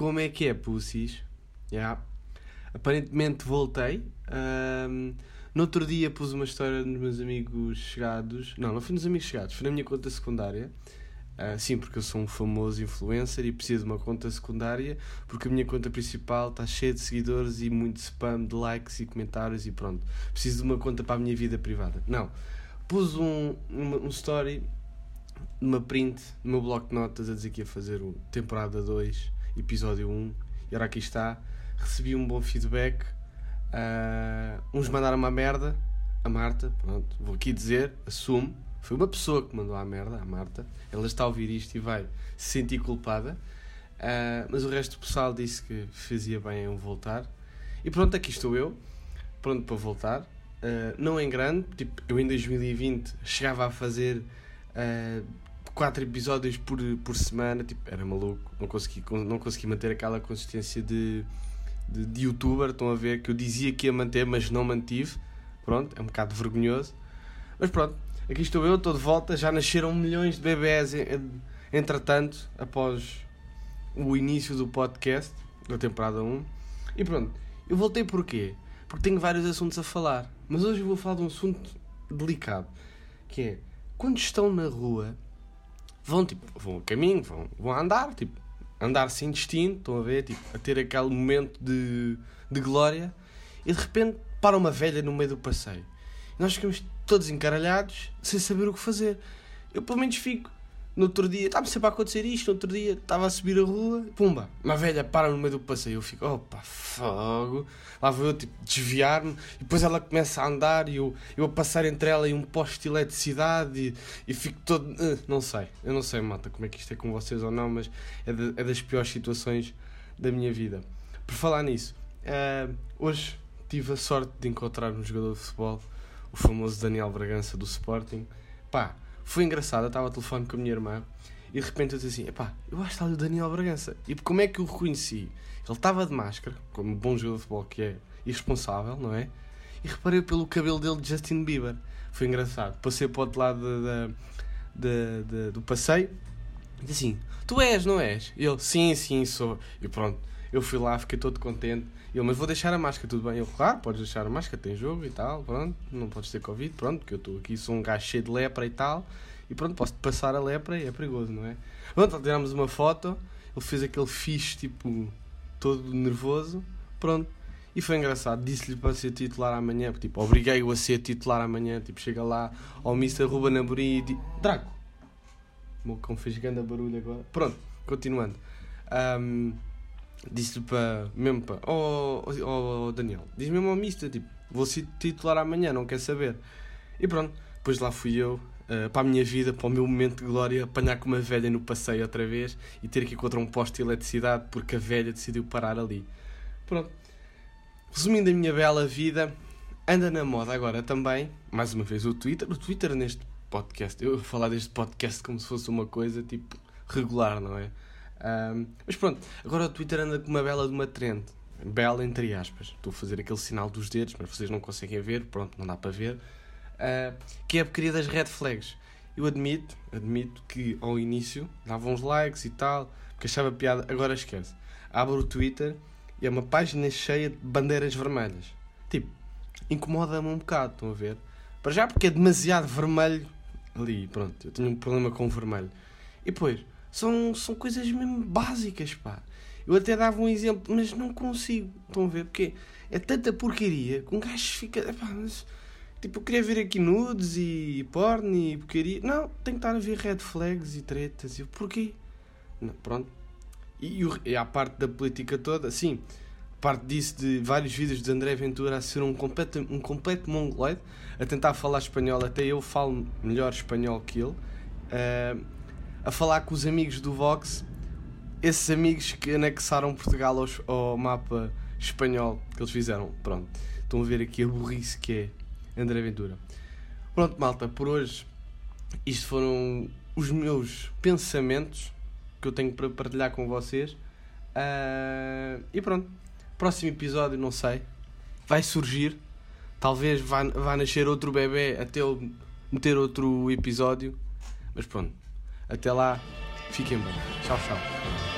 como é que é, pussies? Yeah. Aparentemente voltei. Um, no outro dia pus uma história nos meus amigos chegados. Não, não foi nos amigos chegados, foi na minha conta secundária. Uh, sim, porque eu sou um famoso influencer e preciso de uma conta secundária porque a minha conta principal está cheia de seguidores e muito spam de likes e comentários e pronto. Preciso de uma conta para a minha vida privada. Não. Pus um, uma, um story, uma print no meu bloco de notas a dizer que ia fazer o temporada 2, episódio 1 e agora aqui está. Recebi um bom feedback. Uh, uns mandaram uma merda. A Marta, pronto, vou aqui dizer, assumo foi uma pessoa que mandou a merda, a Marta. Ela está a ouvir isto e vai se sentir culpada. Uh, mas o resto do pessoal disse que fazia bem em voltar. E pronto, aqui estou eu, pronto para voltar. Uh, não em grande, tipo, eu em 2020 chegava a fazer uh, quatro episódios por, por semana, tipo, era maluco, não consegui, não consegui manter aquela consistência de, de, de youtuber. Estão a ver que eu dizia que ia manter, mas não mantive. Pronto, é um bocado vergonhoso. Mas pronto, Aqui estou eu, estou de volta. Já nasceram milhões de bebés, entretanto, após o início do podcast, da temporada 1. E pronto, eu voltei porquê? Porque tenho vários assuntos a falar. Mas hoje eu vou falar de um assunto delicado. Que é, quando estão na rua, vão tipo, vão a caminho, vão, vão andar, tipo, andar sem destino, estão a ver, tipo, a ter aquele momento de, de glória. E de repente para uma velha no meio do passeio. E nós ficamos todos encaralhados, sem saber o que fazer. Eu pelo menos fico. No outro dia, estava sempre a acontecer isto, no outro dia estava a subir a rua, pumba, uma velha para no meio do passeio, eu fico, opa, fogo, lá vou eu tipo, desviar-me, e depois ela começa a andar e eu, eu a passar entre ela e um poste de eletricidade e, e fico todo, uh, não sei, eu não sei, mata, como é que isto é com vocês ou não, mas é, de, é das piores situações da minha vida. Por falar nisso, uh, hoje tive a sorte de encontrar um jogador de futebol o famoso Daniel Bragança do Sporting. Pá, foi engraçado, eu estava a telefone com a minha irmã e de repente eu disse assim: pá, eu acho que está ali o Daniel Bragança. E como é que eu o reconheci? Ele estava de máscara, como bom jogador de futebol que é irresponsável, não é? E reparei pelo cabelo dele de Justin Bieber. Foi engraçado. Passei para o outro lado do passeio e disse assim: Tu és, não és? E ele: Sim, sim, sou. E pronto, eu fui lá, fiquei todo contente. Ele, mas vou deixar a máscara, tudo bem? Eu, claro, podes deixar a máscara, tem jogo e tal, pronto, não podes ter Covid, pronto, porque eu estou aqui, sou um gajo cheio de lepra e tal, e pronto, posso passar a lepra e é perigoso, não é? Pronto, tirámos uma foto, ele fez aquele fixe, tipo, todo nervoso, pronto, e foi engraçado, disse-lhe para ser titular amanhã, tipo, obriguei-o a ser titular amanhã, tipo, chega lá ao Mr. Ruben Amorim e diz, Draco, o meu cão fez grande barulho agora, pronto, continuando. Um, disse-lhe para, mesmo para, oh, oh, oh Daniel, diz mesmo ao Mister, tipo, vou ser titular amanhã, não quer saber. E pronto, depois lá fui eu, uh, para a minha vida, para o meu momento de glória, apanhar com uma velha no passeio outra vez e ter que ir contra um poste de eletricidade porque a velha decidiu parar ali. Pronto. Resumindo a minha bela vida, anda na moda agora também, mais uma vez o Twitter, o Twitter neste podcast, eu vou falar deste podcast como se fosse uma coisa tipo regular, não é? Um, mas pronto, agora o Twitter anda com uma bela de uma trend. Bela entre aspas. Estou a fazer aquele sinal dos dedos, mas vocês não conseguem ver, pronto, não dá para ver. Uh, que é a porcaria das red flags. Eu admito, admito que ao início dava uns likes e tal, porque achava piada, agora esquece. Abro o Twitter e é uma página cheia de bandeiras vermelhas. Tipo, incomoda-me um bocado, estão a ver? Para já porque é demasiado vermelho ali, pronto, eu tenho um problema com o vermelho. E depois, são, são coisas mesmo básicas, pá. Eu até dava um exemplo, mas não consigo. Estão a ver? Porque é tanta porcaria que um gajo fica. Mas, tipo, eu queria ver aqui nudes e porn e porcaria. Não, tem que estar a ver red flags e tretas. E porquê? Não, pronto. E, e, e a parte da política toda, sim. Parte disso de vários vídeos de André Ventura a ser um completo, um completo mongoloide, a tentar falar espanhol. Até eu falo melhor espanhol que ele. Uh, a falar com os amigos do Vox, esses amigos que anexaram Portugal aos, ao mapa espanhol que eles fizeram. Pronto, estão a ver aqui a burrice que é André Ventura. Pronto, malta, por hoje isto foram os meus pensamentos que eu tenho para partilhar com vocês. Uh, e pronto, próximo episódio, não sei, vai surgir. Talvez vá, vá nascer outro bebê até eu meter outro episódio. Mas pronto, até lá, fiquem bem. Tchau, tchau.